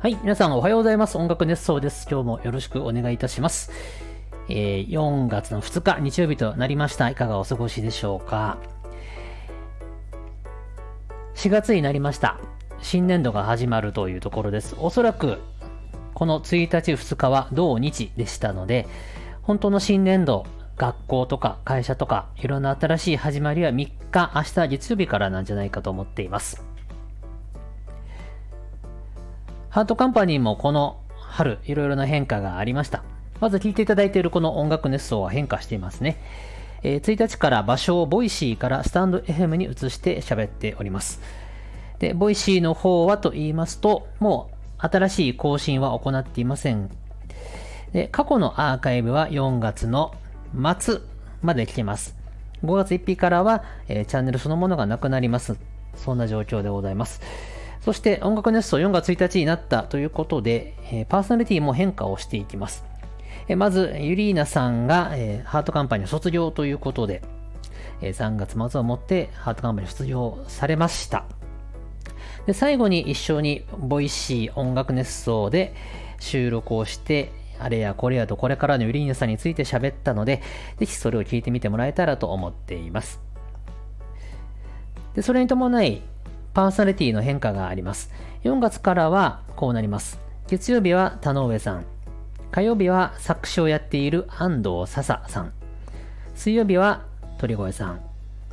はい、皆さんおはようございます。音楽熱奏です。今日もよろしくお願いいたします。えー4月の2日、日曜日となりました。いかがお過ごしでしょうか。4月になりました。新年度が始まるというところです。おそらく、この1日2日は同日でしたので、本当の新年度、学校とか会社とか、いろんな新しい始まりは3日、明日月曜日からなんじゃないかと思っています。ハートカンパニーもこの春、いろいろな変化がありました。まず聴いていただいているこの音楽熱奏は変化していますね。えー1日から場所を Voicy からスタンド FM に移して喋っております。で、ボイシーの方はと言いますと、もう新しい更新は行っていません。で、過去のアーカイブは4月の末まで来てます。5月1日からは、えーチャンネルそのものがなくなります。そんな状況でございます。そして音楽熱奏4月1日になったということで、パーソナリティも変化をしていきます。えまず、ユリーナさんが、ハートカンパニーを卒業ということで、え3月末をもってハートカンパニーを卒業されました。で最後に一緒に Voicy 音楽熱奏で収録をして、あれやこれやとこれからのユリーナさんについて喋ったので、ぜひそれを聞いてみてもらえたらと思っています。でそれに伴い、パーソナリティの変化があります。4月からはこうなります。月曜日は田上さん。火曜日は作詞をやっている安藤笹さん。水曜日は鳥越さん。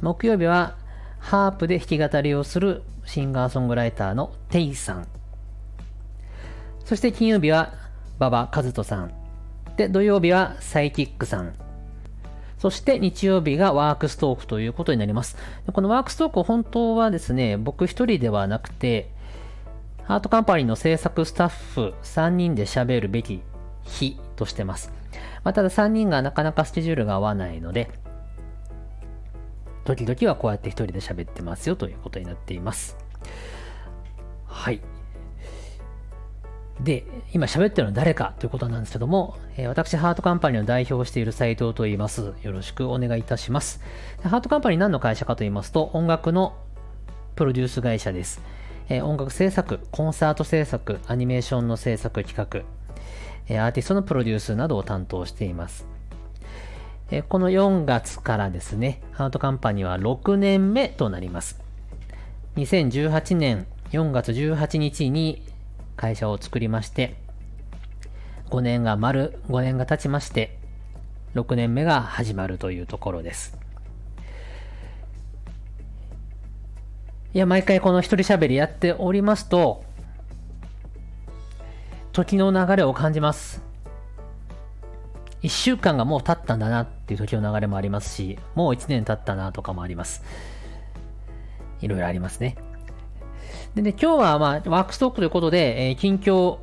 木曜日はハープで弾き語りをするシンガーソングライターのテイさん。そして金曜日は馬場和人さん。で、土曜日はサイキックさん。そして日曜日がワークストークということになります。このワークストーク本当はですね、僕一人ではなくて、ハートカンパニーの制作スタッフ3人で喋るべき日としてます。まあ、ただ3人がなかなかスケジュールが合わないので、時々はこうやって一人で喋ってますよということになっています。はい。で、今喋ってるのは誰かということなんですけども、え私、ハートカンパニーを代表をしている斉藤と言います。よろしくお願いいたします。ハートカンパニー何の会社かと言いますと、音楽のプロデュース会社です。え音楽制作、コンサート制作、アニメーションの制作企画、えアーティストのプロデュースなどを担当しています。えこの4月からですね、ハートカンパニーは6年目となります。2018年4月18日に会社を作りまして、5年が丸、5年が経ちまして、6年目が始まるというところです。いや、毎回この一人喋りやっておりますと、時の流れを感じます。1週間がもう経ったんだなっていう時の流れもありますし、もう1年経ったなとかもあります。いろいろありますね。でね、今日はまあ、ワークストークということで、えー近況、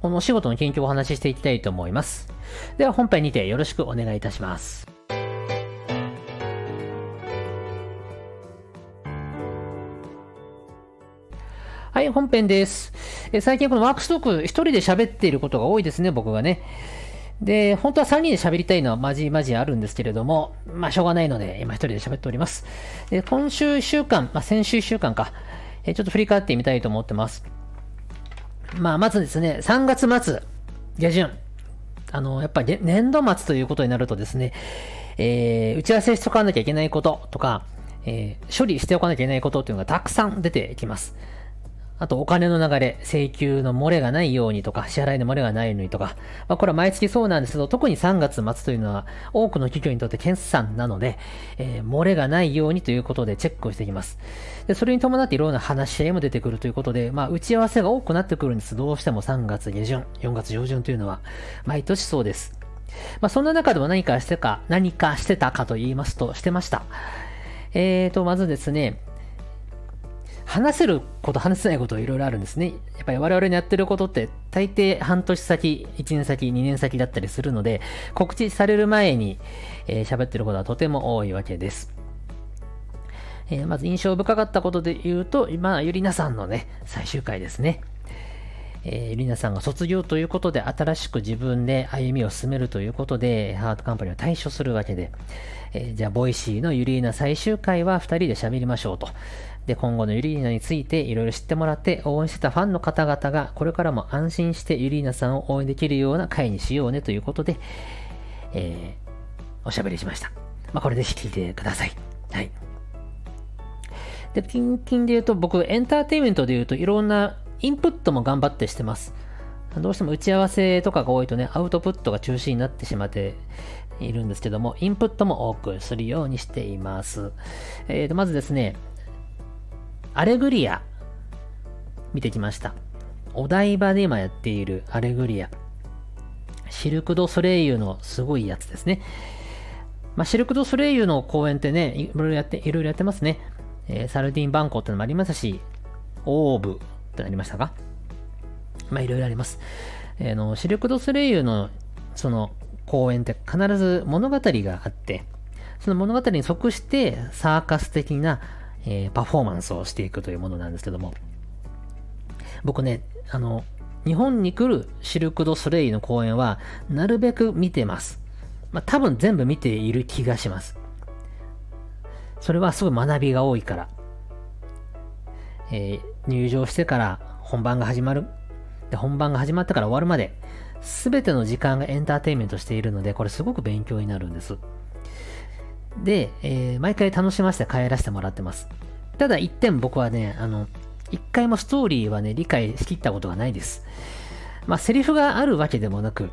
このお仕事の近況をお話ししていきたいと思います。では本編にてよろしくお願いいたします。はい、本編です。え最近このワークストーク一人で喋っていることが多いですね、僕がね。で、本当は3人で喋りたいのはマジマジあるんですけれども、まあしょうがないので、今一人で喋っております。で今週1週間、まあ先週1週間か、えちょっと振り返ってみたいと思ってます。まあまずですね、3月末、下旬、あの、やっぱり年度末ということになるとですね、えー打ち合わせしとかなきゃいけないこととか、えー処理しておかなきゃいけないことというのがたくさん出てきます。あと、お金の流れ、請求の漏れがないようにとか、支払いの漏れがないようにとか、まあ、これは毎月そうなんですけど、特に3月末というのは、多くの企業にとって決算なので、えー漏れがないようにということでチェックをしていきます。で、それに伴っていろんな話し合いも出てくるということで、まあ、打ち合わせが多くなってくるんです。どうしても3月下旬、4月上旬というのは、毎年そうです。まあ、そんな中でも何かしてか、何かしてたかと言いますと、してました。えーと、まずですね、話せること、話せないこといろいろあるんですね。やっぱり我々のやってることって大抵半年先、1年先、2年先だったりするので、告知される前にえー喋ってることはとても多いわけです。えーまず印象深かったことで言うと、今、ゆりなさんのね、最終回ですね。えー、ゆりなさんが卒業ということで、新しく自分で歩みを進めるということで、ハートカンパニーを退所するわけで、えーじゃあ、 Voicy のゆりな最終回は2人で喋りましょうと。で、今後のユリーナについていろいろ知ってもらって応援してたファンの方々がこれからも安心してユリーナさんを応援できるような回にしようねということで、えー、おしゃべりしました。まあ、これぜひ聞いてください。はい。で、近々で言うと僕、エンターテインメントで言うといろんなインプットも頑張ってしてます。どうしても打ち合わせとかが多いとね、アウトプットが中心になってしまっているんですけども、インプットも多くするようにしています。えー、とまずですね、アレグリア、見てきました。お台場で今やっているアレグリア。シルク・ド・ソレイユのすごいやつですね。まあ、シルク・ド・ソレイユの公演ってね、いろいろやって、いろいろやってますね。えー、サルディン・バンコってのもありますし、オーブってなりましたか？まあ、いろいろあります。えー、のシルク・ド・ソレイユのその公演って必ず物語があって、その物語に即してサーカス的なえー、パフォーマンスをしていくというものなんですけども、僕ね、あの、日本に来るシルク・ド・ソレイの公演は、なるべく見てます。まあ、多分全部見ている気がします。それはすごい学びが多いから。えー、入場してから本番が始まる。で、本番が始まってから終わるまで、すべての時間がエンターテインメントしているので、これすごく勉強になるんです。で、えー、毎回楽しませて帰らせてもらってます。ただ一点僕はね、あの、一回もストーリーはね、理解しきったことがないです。まあ、セリフがあるわけでもなく、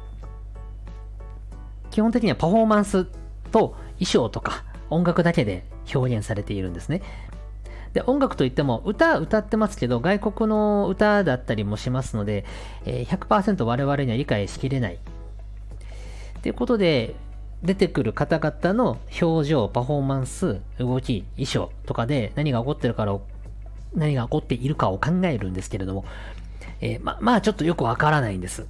基本的にはパフォーマンスと衣装とか音楽だけで表現されているんですね。で、音楽といっても歌歌ってますけど、外国の歌だったりもしますので、えー、100%我々には理解しきれない。ということで、出てくる方々の表情、パフォーマンス、動き、衣装とかで何が起こってるかを、何が起こっているかを考えるんですけれども、えー、ま、まあちょっとよくわからないんです。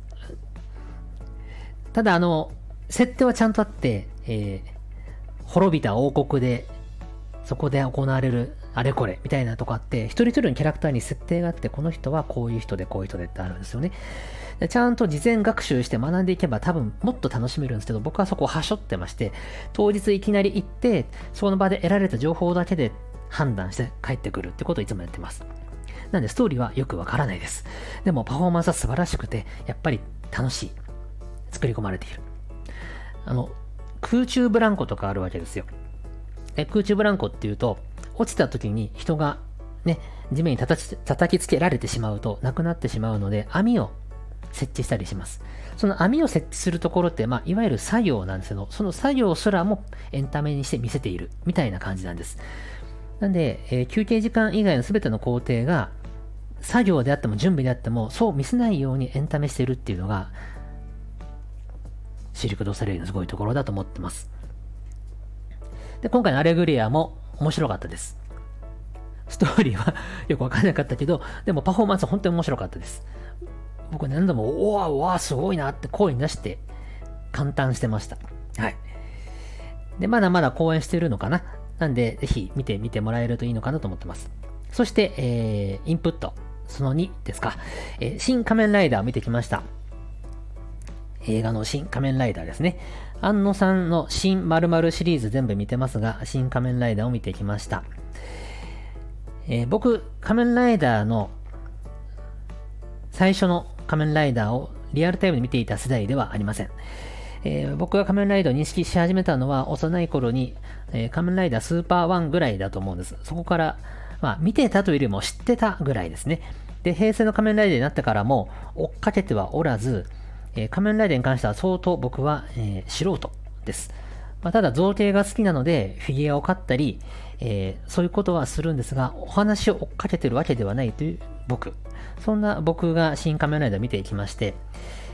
ただあの、設定はちゃんとあって、えー、滅びた王国で、そこで行われるあれこれみたいなとこあって、一人一人のキャラクターに設定があって、この人はこういう人でこういう人でってあるんですよね。ちゃんと事前学習して学んでいけば多分もっと楽しめるんですけど、僕はそこをはしょってまして、当日いきなり行って、その場で得られた情報だけで判断して帰ってくるってことをいつもやってます。なんでストーリーはよくわからないです。でもパフォーマンスは素晴らしくて、やっぱり楽しい。作り込まれている。あの、空中ブランコとかあるわけですよ。で空中ブランコっていうと、落ちた時に人がね、地面に叩きつけられてしまうと亡くなってしまうので、網を設置したりします。その網を設置するところって、まあ、いわゆる作業なんですけど、その作業すらもエンタメにして見せているみたいな感じなんです。なんで、えー、休憩時間以外の全ての工程が、作業であっても準備であっても、そう見せないようにエンタメしてるっていうのが、シルク・ド・ソレイユのすごいところだと思ってます。で、今回のアレグリアも面白かったです。ストーリーは よくわかんなかったけど、でもパフォーマンスは本当に面白かったです。僕何度も、おわおわ、すごいなって声に出して感嘆してました。はい。で、まだまだ公演してるのかな？なんで、ぜひ見てみてもらえるといいのかなと思ってます。そして、えー、インプット。その2ですか。えー、新仮面ライダーを見てきました。映画の新仮面ライダーですね。安野さんの新〇〇シリーズ全部見てますが、新仮面ライダーを見てきました。えー、僕、仮面ライダーの最初の仮面ライダーをリアルタイムで見ていた世代ではありません。えー、僕が仮面ライダーを認識し始めたのは幼い頃に、えー、仮面ライダースーパーワンぐらいだと思うんです。そこから、まあ、見てたというよりも知ってたぐらいですね。で、平成の仮面ライダーになってからも追っかけてはおらず、えー、仮面ライダーに関しては相当僕は、え素人です。まあ、ただ造形が好きなのでフィギュアを買ったり、えそういうことはするんですが、お話を追っかけてるわけではないという僕。そんな僕が新仮面ライダー見ていきまして、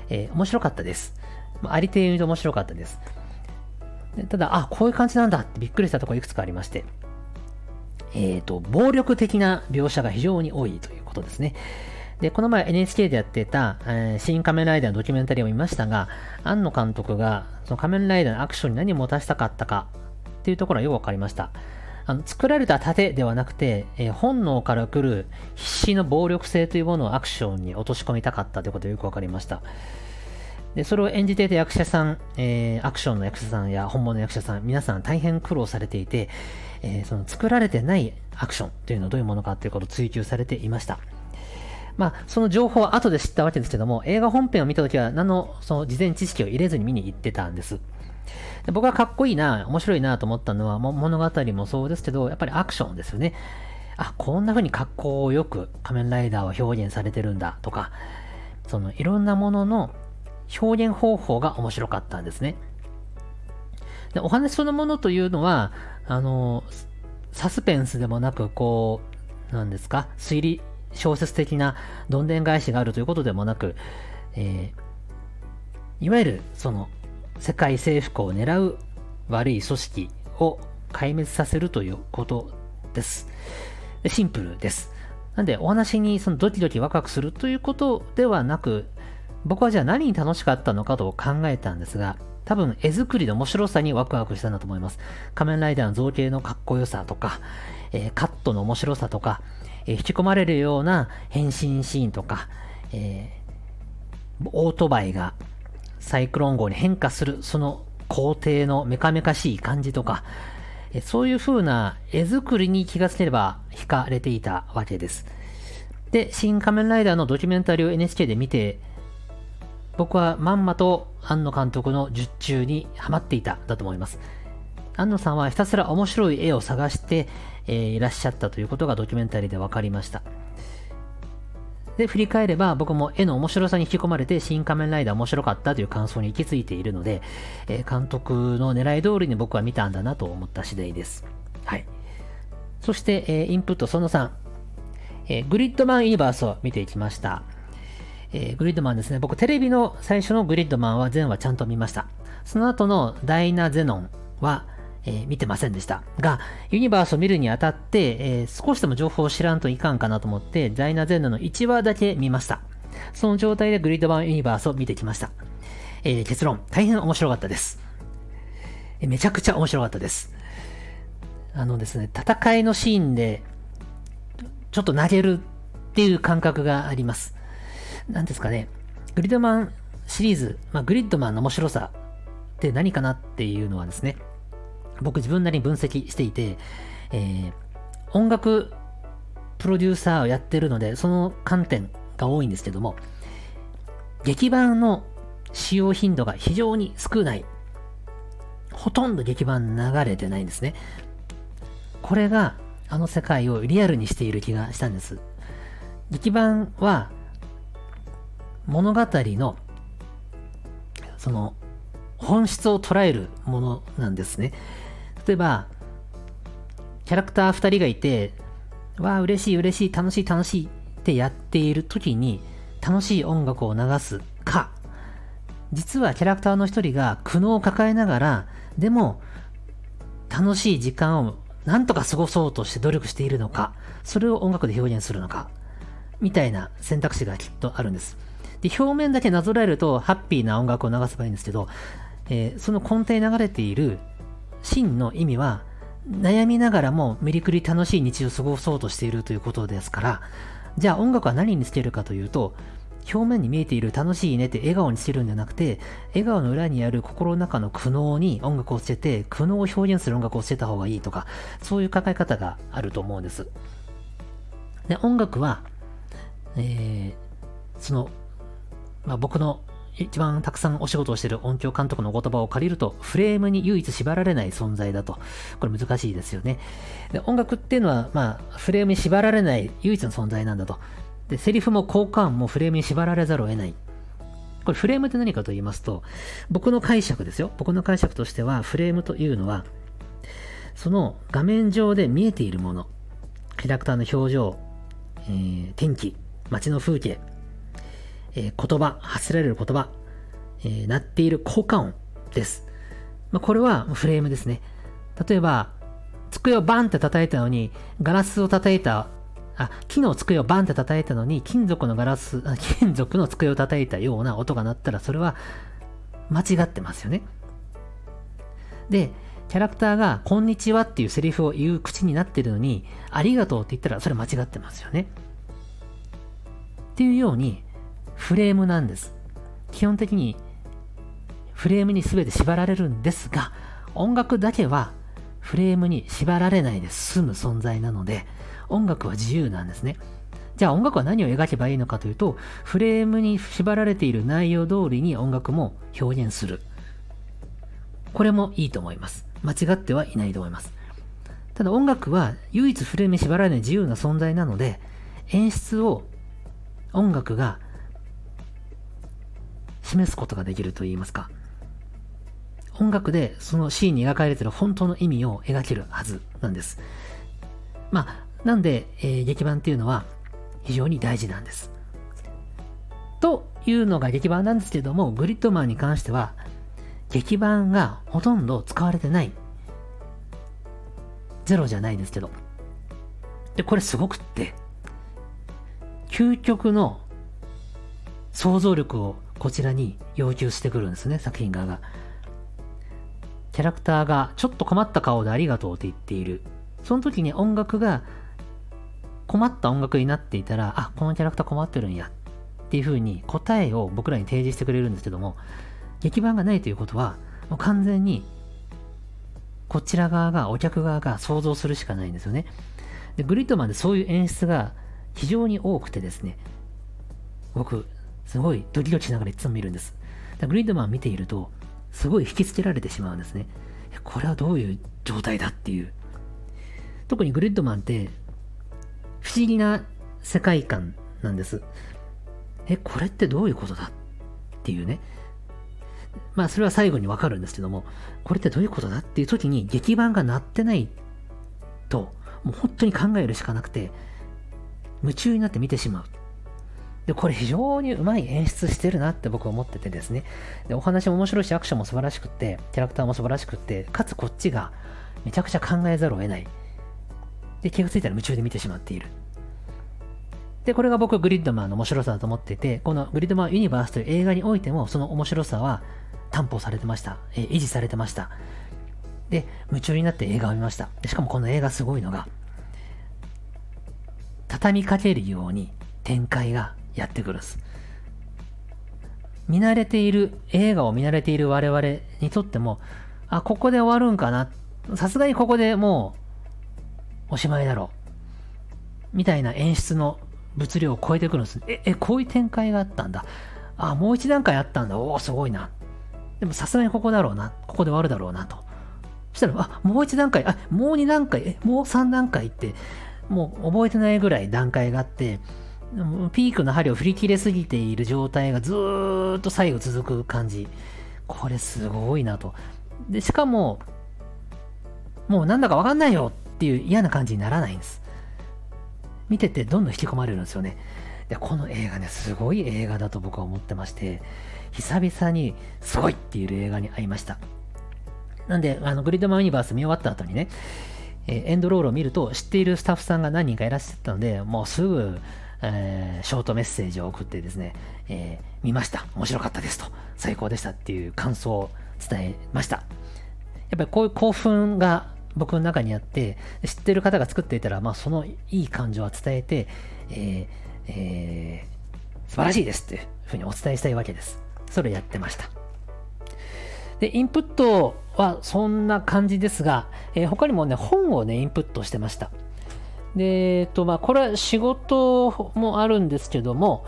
えー、面白かったです。まありていにと面白かったです。ただ、あ、こういう感じなんだってびっくりしたところいくつかありまして、えっ、ー、と、暴力的な描写が非常に多いということですね。で、この前 NHK でやってた、えー、新仮面ライダーのドキュメンタリーを見ましたが、庵野監督がその仮面ライダーのアクションに何を持たせたかったかっていうところはよくわかりました。あの作られた盾ではなくて、えー、本能から来る必死の暴力性というものをアクションに落とし込みたかったということがよくわかりました。で、それを演じていた役者さん、えー、アクションの役者さんや本物の役者さん、皆さん大変苦労されていて、えー、その作られてないアクションというのはどういうものかということを追求されていました。まあ、その情報は後で知ったわけですけども、映画本編を見たときは何のその事前知識を入れずに見に行ってたんです。で僕はかっこいいな、面白いなと思ったのは、物語もそうですけど、やっぱりアクションですよね。あ、こんな風に格好よく仮面ライダーは表現されてるんだとか、そのいろんなものの表現方法が面白かったんですね。でお話そのものというのは、あの、サスペンスでもなく、こう、なんですか、推理小説的などんでん返しがあるということでもなく、えー、いわゆるその世界征服を狙う悪い組織を壊滅させるということです。シンプルです。なんでお話にそのドキドキワクワクするということではなく、僕はじゃあ何に楽しかったのかと考えたんですが、多分絵作りの面白さにワクワクしたんだと思います。仮面ライダーの造形のかっこよさとか、えー、カットの面白さとか、えー、引き込まれるような変身シーンとか、えー、オートバイがサイクロン号に変化するその工程のメカメカしい感じとか、えそういう風な絵作りに気がつければ惹かれていたわけです。で、新仮面ライダーのドキュメンタリーを NHK で見て、僕はまんまと庵野監督の術中にはまっていただと思います。庵野さんはひたすら面白い絵を探して、えー、いらっしゃったということがドキュメンタリーで分かりました。で、振り返れば僕も絵の面白さに引き込まれて新仮面ライダー面白かったという感想に行き着いているので、えー、監督の狙い通りに僕は見たんだなと思った次第です。はい。そして、えー、インプットその3、えー、グリッドマンユニバースを見ていきました。えー、グリッドマンですね。僕テレビの最初のグリッドマンは全話ちゃんと見ました。その後のダイナゼノンは、えー、見てませんでした。が、ユニバースを見るにあたって、えー、少しでも情報を知らんといかんかなと思って、ダイナゼノンの1話だけ見ました。その状態でグリッドマンユニバースを見てきました。えー、結論、大変面白かったです。めちゃくちゃ面白かったです。あのですね、戦いのシーンで、ちょっと投げるっていう感覚があります。なんですかね、グリッドマンシリーズ、まあ、グリッドマンの面白さって何かなっていうのはですね、僕自分なりに分析していて、えー、音楽プロデューサーをやってるので、その観点が多いんですけども、劇版の使用頻度が非常に少ない。ほとんど劇版流れてないんですね。これがあの世界をリアルにしている気がしたんです。劇版は物語のその本質を捉えるものなんですね。例えば、キャラクター2人がいて、わあ、嬉しい嬉しい、楽しい楽しいってやっている時に楽しい音楽を流すか、実はキャラクターの1人が苦悩を抱えながら、でも楽しい時間をなんとか過ごそうとして努力しているのか、それを音楽で表現するのか、みたいな選択肢がきっとあるんです。で、表面だけなぞらえると、ハッピーな音楽を流せばいいんですけど、えー、その根底に流れている真の意味は、悩みながらもめりくり楽しい日常を過ごそうとしているということですから、じゃあ音楽は何にしているかというと、表面に見えている楽しいねって笑顔にしてるんじゃなくて、笑顔の裏にある心の中の苦悩に音楽をつけて、苦悩を表現する音楽をつけた方がいいとか、そういう考え方があると思うんです。で、音楽は、えー、そのまあ、僕の一番たくさんお仕事をしている音響監督の言葉を借りると、フレームに唯一縛られない存在だと。これ難しいですよね。で音楽っていうのは、まあ、フレームに縛られない唯一の存在なんだと。で、セリフも効果音もフレームに縛られざるを得ない。これフレームって何かと言いますと、僕の解釈ですよ。僕の解釈としては、フレームというのは、その画面上で見えているもの、キャラクターの表情、えー、天気、街の風景、えー、言葉、発せられる言葉、えー、鳴っている効果音です。まあ、これはフレームですね。例えば、机をバンって叩いたのに、ガラスを叩いた、あ、木の机をバンって叩いたのに、金属のガラス、金属の机を叩いたような音が鳴ったら、それは間違ってますよね。で、キャラクターが、こんにちはっていうセリフを言う口になってるのに、ありがとうって言ったら、それ間違ってますよね。っていうように、フレームなんです。基本的にフレームに全て縛られるんですが、音楽だけはフレームに縛られないで済む存在なので、音楽は自由なんですね。じゃあ音楽は何を描けばいいのかというと、フレームに縛られている内容通りに音楽も表現する。これもいいと思います。間違ってはいないと思います。ただ音楽は唯一フレームに縛られない自由な存在なので、演出を音楽が示すことができると言いますか、音楽でそのシーンに描かれている本当の意味を描けるはずなんです。まあ、なんで、えー、劇版っていうのは非常に大事なんです。というのが劇版なんですけども、グリッドマンに関しては、劇版がほとんど使われてない。ゼロじゃないですけど。で、これすごくって、究極の想像力をこちらに要求してくるんですね、作品側が。キャラクターがちょっと困った顔でありがとうって言っている。その時に音楽が困った音楽になっていたら、あ、このキャラクター困ってるんやっていう風に答えを僕らに提示してくれるんですけども、劇版がないということは、もう完全にこちら側が、お客側が想像するしかないんですよね。で、グリッドマンでそういう演出が非常に多くてですね、僕、すごいドキドキしながらいつも見るんです。グリッドマン見ていると、すごい引きつけられてしまうんですね。これはどういう状態だっていう。特にグリッドマンって不思議な世界観なんです。え、これってどういうことだっていうね。まあそれは最後にわかるんですけども、これってどういうことだっていう時に劇版が鳴ってないと、もう本当に考えるしかなくて、夢中になって見てしまう。で、これ非常にうまい演出してるなって僕は思っててですね。で、お話も面白いし、アクションも素晴らしくって、キャラクターも素晴らしくって、かつこっちがめちゃくちゃ考えざるを得ない。で、気がついたら夢中で見てしまっている。で、これが僕、グリッドマンの面白さだと思っていて、このグリッドマンユニバースという映画においても、その面白さは担保されてました。え維持されてました。で、夢中になって映画を見ました。しかもこの映画すごいのが、畳みかけるように展開がやってくるす。見慣れている、映画を見慣れている我々にとっても、あ、ここで終わるんかな。さすがにここでもう、おしまいだろう。みたいな演出の物量を超えてくるんです。え、え、こういう展開があったんだ。あ、もう一段階あったんだ。おお、すごいな。でもさすがにここだろうな。ここで終わるだろうなと。そしたら、あ、もう一段階、あ、もう二段階、え、もう三段階って、もう覚えてないぐらい段階があって、ピークの針を振り切れすぎている状態がずっと最後続く感じ。これすごいなと。で、しかも、もうなんだかわかんないよっていう嫌な感じにならないんです。見ててどんどん引き込まれるんですよね。で、この映画ね、すごい映画だと僕は思ってまして、久々にすごいっていう映画に会いました。なんで、あの、グリッドマンユニバース見終わった後にね、え、エンドロールを見ると知っているスタッフさんが何人かいらっしゃったので、もうすぐ、えー、ショートメッセージを送ってですね、えー、見ました。面白かったですと。最高でしたっていう感想を伝えました。やっぱりこういう興奮が僕の中にあって、知ってる方が作っていたら、まあそのいい感情は伝えて、えー、えー、素晴らしいですっていうふうにお伝えしたいわけです。それをやってました。で、インプットはそんな感じですが、えー、他にもね、本をね、インプットしてました。で、えっと、まあ、これは仕事もあるんですけども、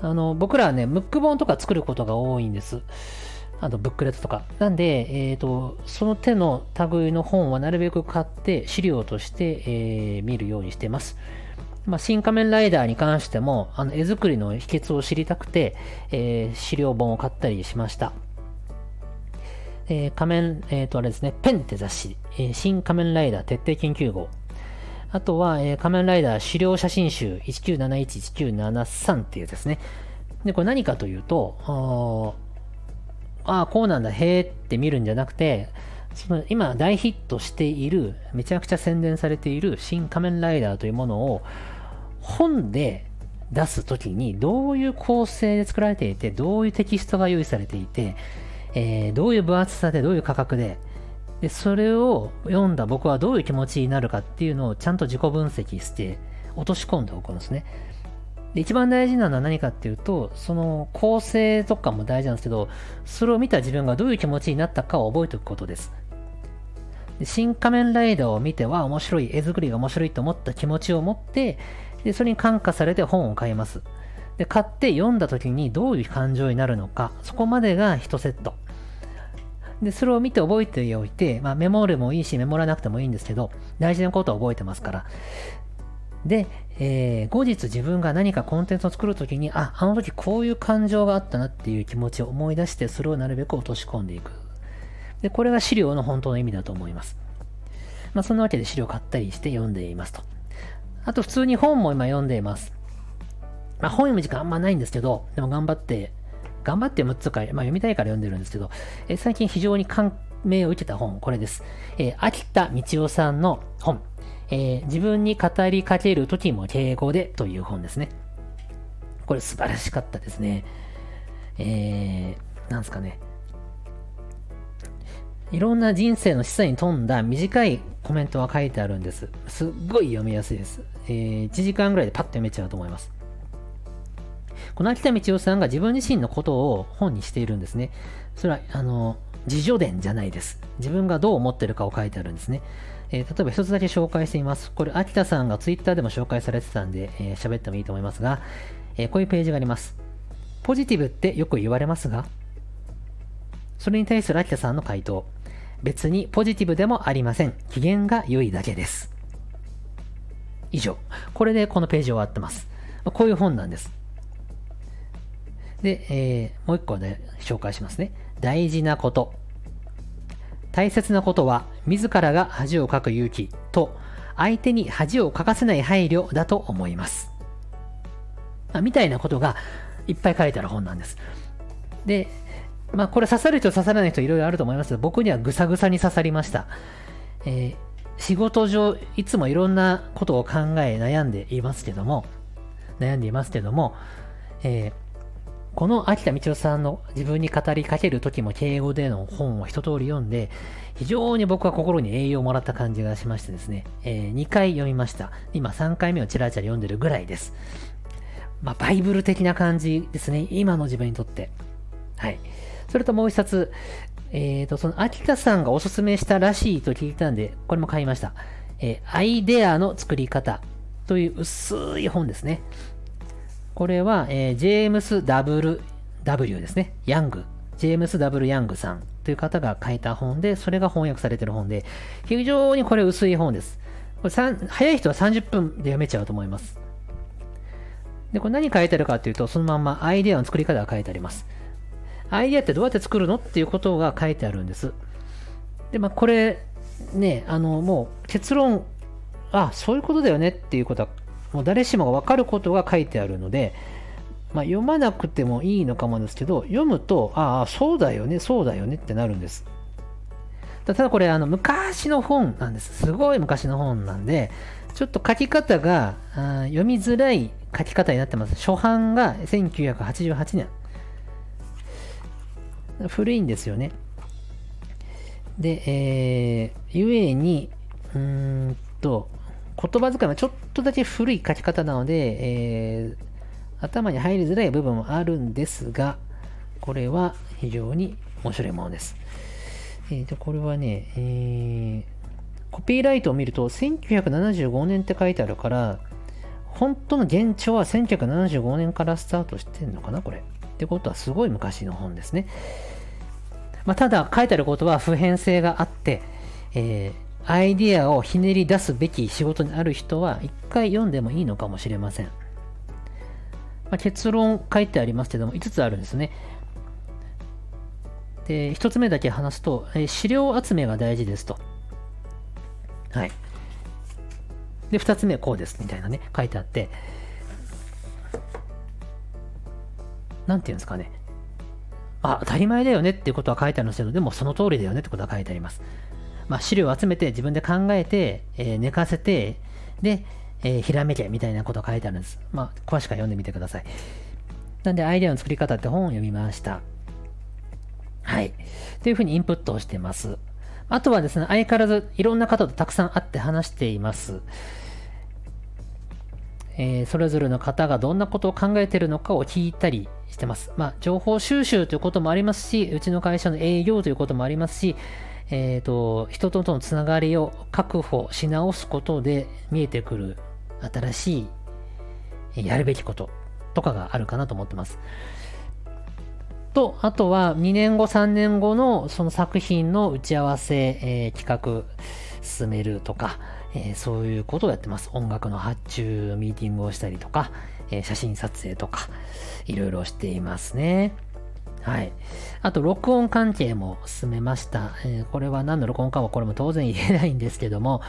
あの、僕らはね、ムック本とか作ることが多いんです。あと、ブックレットとか。なんで、えっ、ー、と、その手の類の本はなるべく買って資料として、えー、見るようにしてます。まあ、新仮面ライダーに関しても、あの絵作りの秘訣を知りたくて、えー、資料本を買ったりしました。えー、仮面、えっ、とあれですね、ペンって雑誌、えー、新仮面ライダー徹底研究号。あとは、えー、仮面ライダー資料写真集1971-1973っていうですね。で、これ何かというと、ああ、こうなんだ、へえって見るんじゃなくて、その今大ヒットしている、めちゃくちゃ宣伝されている新仮面ライダーというものを本で出すときにどういう構成で作られていて、どういうテキストが用意されていて、えー、どういう分厚さでどういう価格で、で、それを読んだ僕はどういう気持ちになるかっていうのをちゃんと自己分析して落とし込んでおくんですね。で一番大事なのは何かっていうと、その構成とかも大事なんですけど、それを見た自分がどういう気持ちになったかを覚えておくことです。で新仮面ライダーを見ては面白い、絵作りが面白いと思った気持ちを持って、でそれに感化されて本を買います。で、買って読んだ時にどういう感情になるのか、そこまでが1セット。で、それを見て覚えておいて、まあ、メモるもいいし、メモらなくてもいいんですけど、大事なことは覚えてますから。で、えー、後日自分が何かコンテンツを作るときに、あ、あの時こういう感情があったなっていう気持ちを思い出して、それをなるべく落とし込んでいく。で、これが資料の本当の意味だと思います。まあ、そんなわけで資料買ったりして読んでいますと。あと、普通に本も今読んでいます。まあ、本読む時間あんまないんですけど、でも頑張って、頑張って6つか、まあ、読みたいから読んでるんですけど、えー、最近非常に感銘を受けた本、これです。えー、秋田道夫さんの本、えー、自分に語りかける時も敬語でという本ですね。これ素晴らしかったですね。えー、なんですかね。いろんな人生の示唆に富んだ短いコメントが書いてあるんです。すっごい読みやすいです。えー、1時間ぐらいでパッと読めちゃうと思います。この秋田道夫さんが自分自身のことを本にしているんですね。それは、あの、自助伝じゃないです。自分がどう思ってるかを書いてあるんですね。えー、例えば一つだけ紹介してみます。これ、秋田さんがツイッターでも紹介されてたんで、えー、喋ってもいいと思いますが、えー、こういうページがあります。ポジティブってよく言われますが、それに対する秋田さんの回答。別にポジティブでもありません。機嫌が良いだけです。以上。これでこのページ終わってます。こういう本なんです。で、えー、もう一個で紹介しますね。大事なこと。大切なことは、自らが恥をかく勇気と、相手に恥をかかせない配慮だと思います。あみたいなことがいっぱい書いてある本なんです。で、まあこれ刺さる人刺さらない人いろいろあると思いますけど、僕にはぐさぐさに刺さりました。えー、仕事上、いつもいろんなことを考え悩んでいますけども、悩んでいますけども、えー、この秋田道夫さんの自分に語りかける時も敬語での本を一通り読んで、非常に僕は心に栄養をもらった感じがしましてですね、えー、2回読みました。今3回目をチラチラ読んでるぐらいです。まあ、バイブル的な感じですね、今の自分にとって。はい。それともう一冊、えっ、ー、と、その秋田さんがおすすめしたらしいと聞いたんで、これも買いました。えー、アイデアの作り方という薄い本ですね。これは、えー、ジェームス・ W. W ですね。ヤング。ジェームス・ W. ヤングさんという方が書いた本で、それが翻訳されてる本で、非常にこれ薄い本です。これ早い人は30分で読めちゃうと思います。で、これ何書いてあるかっていうと、そのまんまアイデアの作り方が書いてあります。アイデアってどうやって作るのっていうことが書いてあるんです。で、まあ、これ、ね、あの、もう結論、あ、そういうことだよねっていうことは、もう誰しもがわかることが書いてあるので、まあ、読まなくてもいいのかもですけど、読むと、ああ、そうだよね、そうだよねってなるんです。ただこれ、あの、昔の本なんです。すごい昔の本なんで、ちょっと書き方が読みづらい書き方になってます。初版が1988年。古いんですよね。で、えー、ゆえに、うーんと、言葉遣いはちょっとだけ古い書き方なので、えー、頭に入りづらい部分もあるんですが、これは非常に面白いものです。えー、とこれはね、えー、コピーライトを見ると、1975年って書いてあるから、本当の現状は1975年からスタートしてんのかな、これ。ってことはすごい昔の本ですね。まあ、ただ書いてあることは普遍性があって、えー、アイディアをひねり出すべき仕事にある人は一回読んでもいいのかもしれません。まあ、結論書いてありますけども5つあるんですね。で、1つ目だけ話すと、えー、資料集めが大事ですと。はい。で、2つ目こうですみたいなね、書いてあって、なんていうんですかね。あ、当たり前だよねっていうことは書いてあるんですけど、でもその通りだよねってことは書いてあります。まあ、資料を集めて自分で考えて、えー、寝かせて、で、えー、ひらめけみたいなこと書いてあるんです。まあ、詳しくは読んでみてください。なんで、アイデアの作り方って本を読みました。はい。というふうにインプットをしてます。あとはですね、相変わらずいろんな方とたくさん会って話しています。えー、それぞれの方がどんなことを考えているのかを聞いたりしてます。まあ、情報収集ということもありますし、うちの会社の営業ということもありますし、えーと、人とのつながりを確保し直すことで見えてくる新しいやるべきこととかがあるかなと思ってます。と、あとは2年後、3年後のその作品の打ち合わせ、えー、企画進めるとか、えー、そういうことをやってます。音楽の発注ミーティングをしたりとか、えー、写真撮影とか、いろいろしていますね。はい。あと、録音関係も進めました。えー、これは何の録音かはこれも当然言えないんですけども、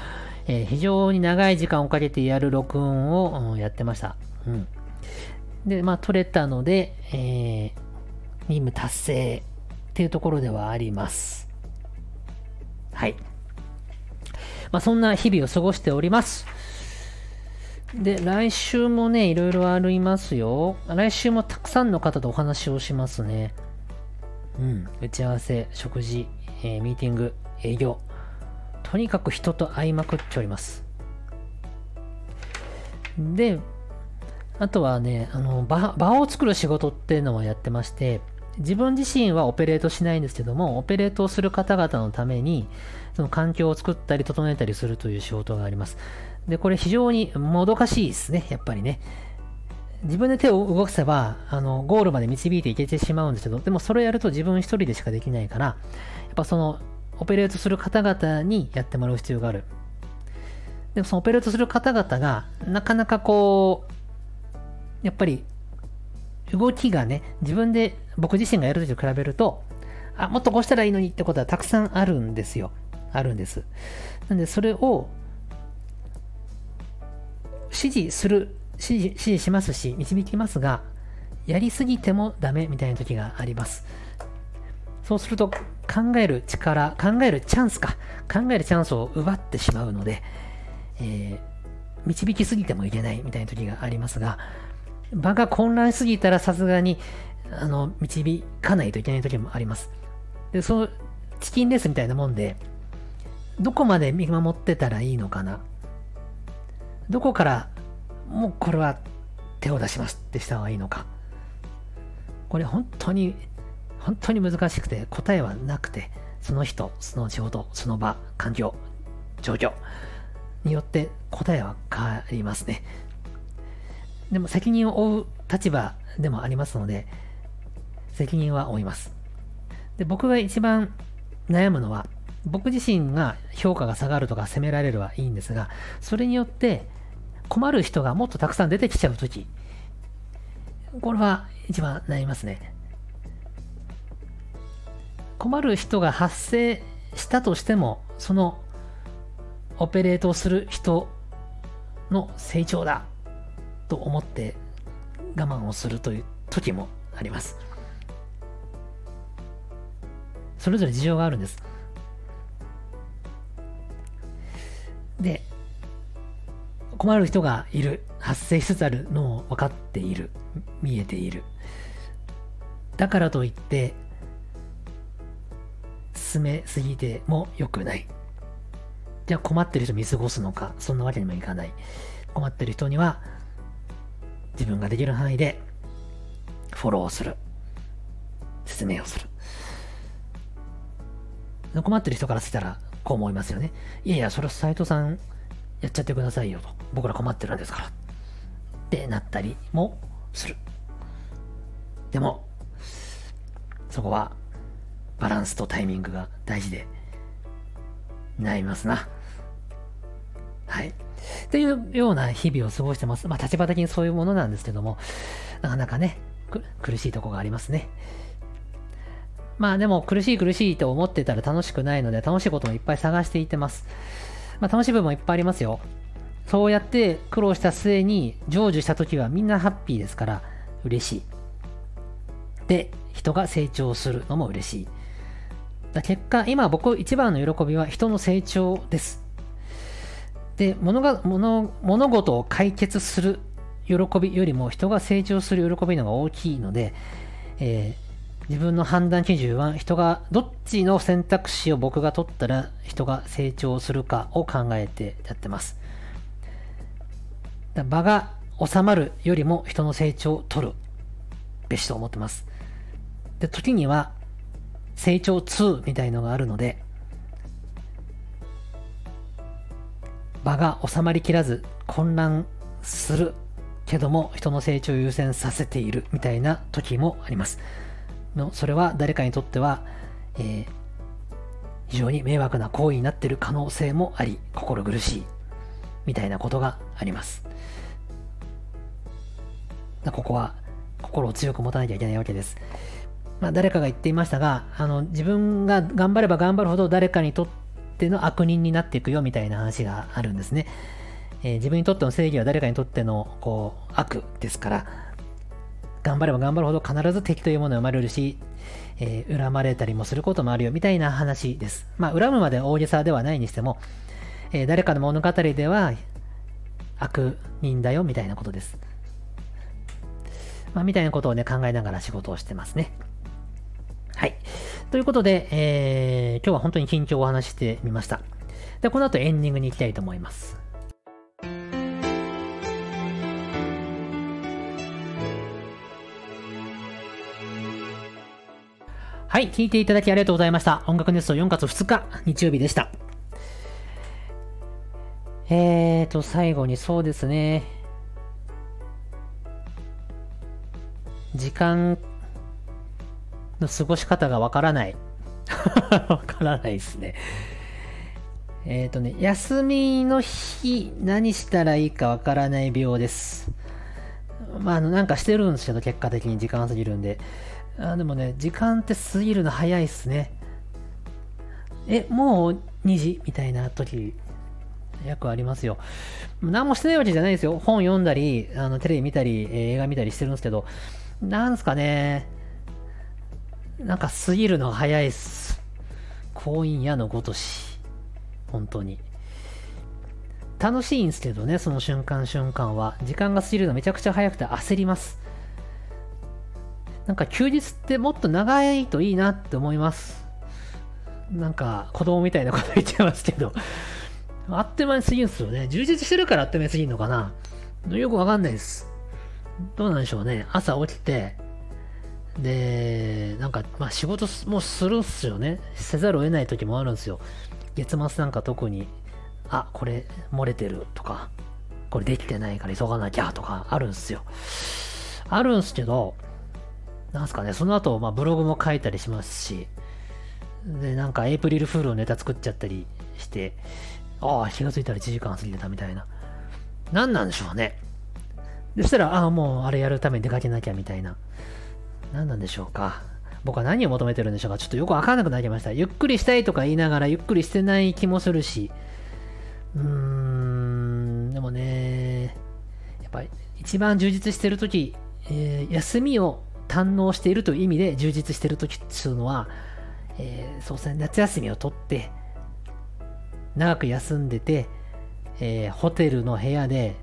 えー、非常に長い時間をかけてやる録音を、やってました。うん。で、まあ、撮れたので、えー、任務達成っていうところではあります。はい。まあ、そんな日々を過ごしております。で、来週もね、いろいろありますよ。来週もたくさんの方とお話をしますね。うん。打ち合わせ、食事、えー、ミーティング、営業。とにかく人と会いまくっております。で、あとはね、あの場、場を作る仕事っていうのをやってまして、自分自身はオペレートしないんですけども、オペレートをする方々のために、その環境を作ったり整えたりするという仕事があります。で、これ非常にもどかしいですね、やっぱりね。自分で手を動かせば、あの、ゴールまで導いていけてしまうんですけど、でもそれやると自分一人でしかできないから、やっぱその、オペレートする方々にやってもらう必要がある。でもそのオペレートする方々が、なかなかこう、やっぱり、動きがね、自分で僕自身がやるときと比べると、あ、もっとこうしたらいいのにってことはたくさんあるんですよ。あるんです。なんで、それを指示する、指示しますし、導きますが、やりすぎてもダメみたいな時があります。そうすると、考える力、考えるチャンスか、考えるチャンスを奪ってしまうので、えー、導きすぎてもいけないみたいな時がありますが、場が混乱しすぎたらさすがに、あの、導かないといけない時もあります。で、その、チキンレースみたいなもんで、どこまで見守ってたらいいのかなどこからもうこれは手を出しますってした方がいいのか。これ本当に本当に難しくて答えはなくてその人その仕事その場環境状況によって答えは変わりますね。でも責任を負う立場でもありますので責任は負います。で僕が一番悩むのは僕自身が評価が下がるとか責められるはいいんですが、それによって困る人がもっとたくさん出てきちゃうとき、これは一番悩みますね。困る人が発生したとしても、そのオペレートをする人の成長だと思って我慢をするという時もあります。それぞれ事情があるんです。で、困る人がいる、発生しつつあるのを分かっている、見えている。だからといって、進めすぎても良くない。じゃあ困ってる人見過ごすのか、そんなわけにもいかない。困ってる人には、自分ができる範囲で、フォローする。説明をする。困ってる人からしたら、こう思いますよね。いやいや、それは斎藤さんやっちゃってくださいよと。僕ら困ってるんですから。ってなったりもする。でも、そこはバランスとタイミングが大事で、なりますな。はい。っていうような日々を過ごしてます。まあ立場的にそういうものなんですけども、なかなかね、苦しいとこがありますね。まあでも苦しい苦しいと思ってたら楽しくないので楽しいこともいっぱい探していってます。まあ楽しい部分もいっぱいありますよ。そうやって苦労した末に成就した時はみんなハッピーですから嬉しい。で、人が成長するのも嬉しい。だ結果、今僕一番の喜びは人の成長です。で、物が物物事を解決する喜びよりも人が成長する喜びの方が大きいので、えー自分の判断基準は人がどっちの選択肢を僕が取ったら人が成長するかを考えてやってます。場が収まるよりも人の成長を取るべしと思ってます。で、時には成長2みたいのがあるので、場が収まりきらず混乱するけども人の成長を優先させているみたいな時もあります。のそれは誰かにとっては、えー、非常に迷惑な行為になっている可能性もあり心苦しいみたいなことがあります。ここは心を強く持たなきゃいけないわけです。まあ、誰かが言っていましたがあの自分が頑張れば頑張るほど誰かにとっての悪人になっていくよみたいな話があるんですね。えー、自分にとっての正義は誰かにとってのこう悪ですから、頑張れば頑張るほど必ず敵というものが生まれるし、えー、恨まれたりもすることもあるよみたいな話です。まあ、恨むまで大げさではないにしても、えー、誰かの物語では悪人だよみたいなことです。まあ、みたいなことをね、考えながら仕事をしてますね。はい。ということで、えー、今日は本当に緊張をお話してみました。で、この後エンディングに行きたいと思います。はい、聞いていただきありがとうございました。音楽ネスト4月2日、日曜日でした。えーと、最後にそうですね。時間の過ごし方がわからない。わからないですね。えっ、ー、とね、休みの日、何したらいいかわからない病です。まあ、あの、なんかしてるんですけど、結果的に時間過ぎるんで。あでもね、時間って過ぎるの早いっすね。え、もう2時みたいな時、よくありますよ。何もしてないわけじゃないですよ。本読んだり、あのテレビ見たり、映画見たりしてるんですけど、なんすかね、なんか過ぎるの早いっす。婚姻屋のごとし。本当に。楽しいんですけどね、その瞬間瞬間は。時間が過ぎるのめちゃくちゃ早くて焦ります。なんか休日ってもっと長いといいなって思います。なんか子供みたいなこと言っちゃいますけど、あっという間に過ぎるんですよね。充実してるからあっという間に過ぎるのかな。よくわかんないです。どうなんでしょうね。朝起きて、で、なんか、まあ仕事もするんすよね。せざるを得ない時もあるんですよ。月末なんか特に、あ、これ漏れてるとか、これできてないから急がなきゃとかあるんすよ。あるんすけど、なんすかね、その後、まあ、ブログも書いたりしますし、で、なんかエイプリルフールのネタ作っちゃったりして、ああ、気がついたら1時間過ぎてたみたいな。何なんでしょうね。そしたら、ああ、もうあれやるために出かけなきゃみたいな。何なんでしょうか。僕は何を求めてるんでしょうか。ちょっとよくわかんなくなりました。ゆっくりしたいとか言いながら、ゆっくりしてない気もするし。うーん、でもね、やっぱり一番充実してるとき、えー、休みを堪能しているという意味で充実している時っていうのは、えー、そうですね、夏休みを取って、長く休んでて、えー、ホテルの部屋で、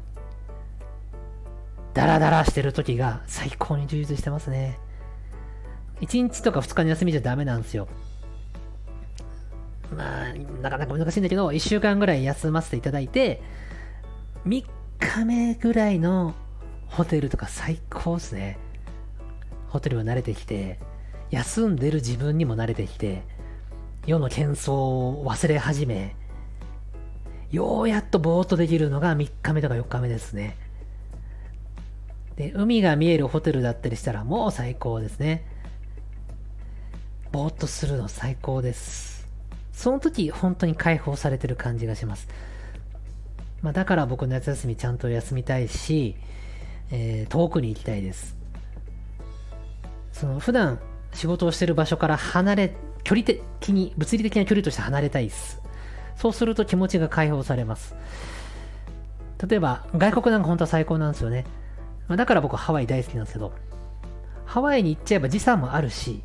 ダラダラしてる時が最高に充実してますね。1日とか2日の休みじゃダメなんですよ。まあ、なかなか難しいんだけど、1週間ぐらい休ませていただいて、3日目ぐらいのホテルとか最高ですね。ホテルは慣れてきて、休んでる自分にも慣れてきて、世の喧騒を忘れ始め、ようやっとぼーっとできるのが3日目とか4日目ですね。で、海が見えるホテルだったりしたらもう最高ですね。ぼーっとするの最高です。その時、本当に解放されてる感じがします。まあ、だから僕の夏休みちゃんと休みたいし、えー、遠くに行きたいです。その普段仕事をしてる場所から離れ、距離的に、物理的な距離として離れたいです。そうすると気持ちが解放されます。例えば、外国なんか本当は最高なんですよね。だから僕ハワイ大好きなんですけど、ハワイに行っちゃえば時差もあるし、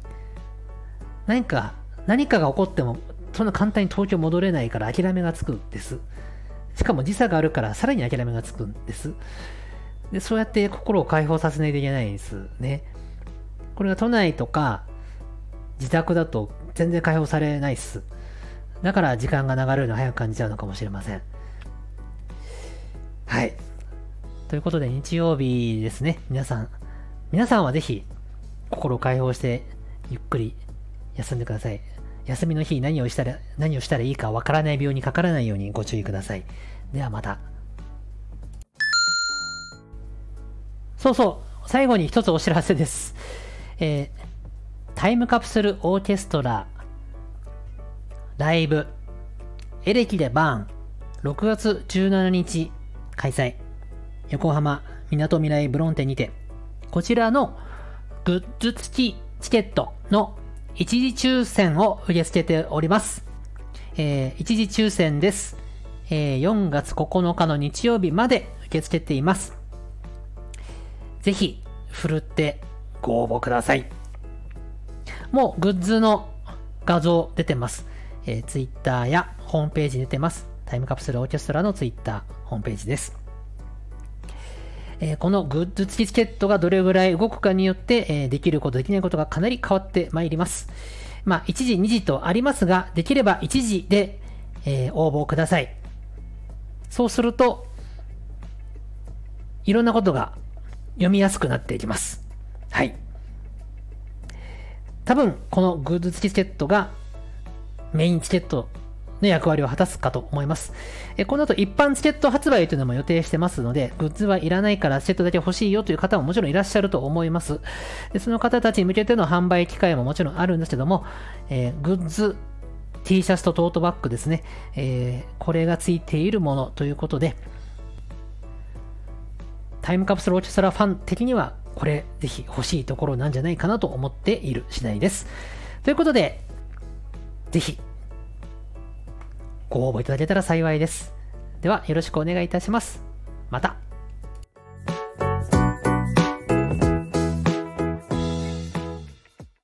何か、何かが起こっても、そんな簡単に東京戻れないから諦めがつくんです。しかも時差があるからさらに諦めがつくんです。で、そうやって心を解放させないといけないんですね。これが都内とか自宅だと全然解放されないっす。だから時間が流れるの早く感じちゃうのかもしれません。はい。ということで日曜日ですね、皆さん、皆さんはぜひ心を解放してゆっくり休んでください。休みの日何をしたら、何をしたらいいかわからない病にかからないようにご注意ください。ではまた。そうそう、最後に一つお知らせです。えー、タイムカプセルオーケストラライブエレキでバーン6月17日開催横浜みなとみらいブロンテにてこちらのグッズ付きチケットの一時抽選を受け付けております。えー、一時抽選です。えー、4月9日の日曜日まで受け付けています。ぜひ、ふるってご応募ください。もうグッズの画像出てます。えー、Twitter やホームページ出てます。タイムカプセルオーケストラの Twitter、ホームページです。えー、このグッズ付きチケットがどれぐらい動くかによって、えー、できること、できないことがかなり変わってまいります。まあ、1時、2時とありますが、できれば1時で、えー、応募ください。そうすると、いろんなことが読みやすくなっていきます。はい。多分、このグッズ付きチケットがメインチケットの役割を果たすかと思います。えこの後一般チケット発売というのも予定してますので、グッズはいらないからチケットだけ欲しいよという方ももちろんいらっしゃると思います。でその方たちに向けての販売機会ももちろんあるんですけども、えー、グッズ T シャツとトートバッグですね、えー、これがついているものということで、タイムカプセルオーケストラファン的には、これぜひ欲しいところなんじゃないかなと思っている次第です。ということで、ぜひ、ご応募いただけたら幸いです。では、よろしくお願いいたします。また。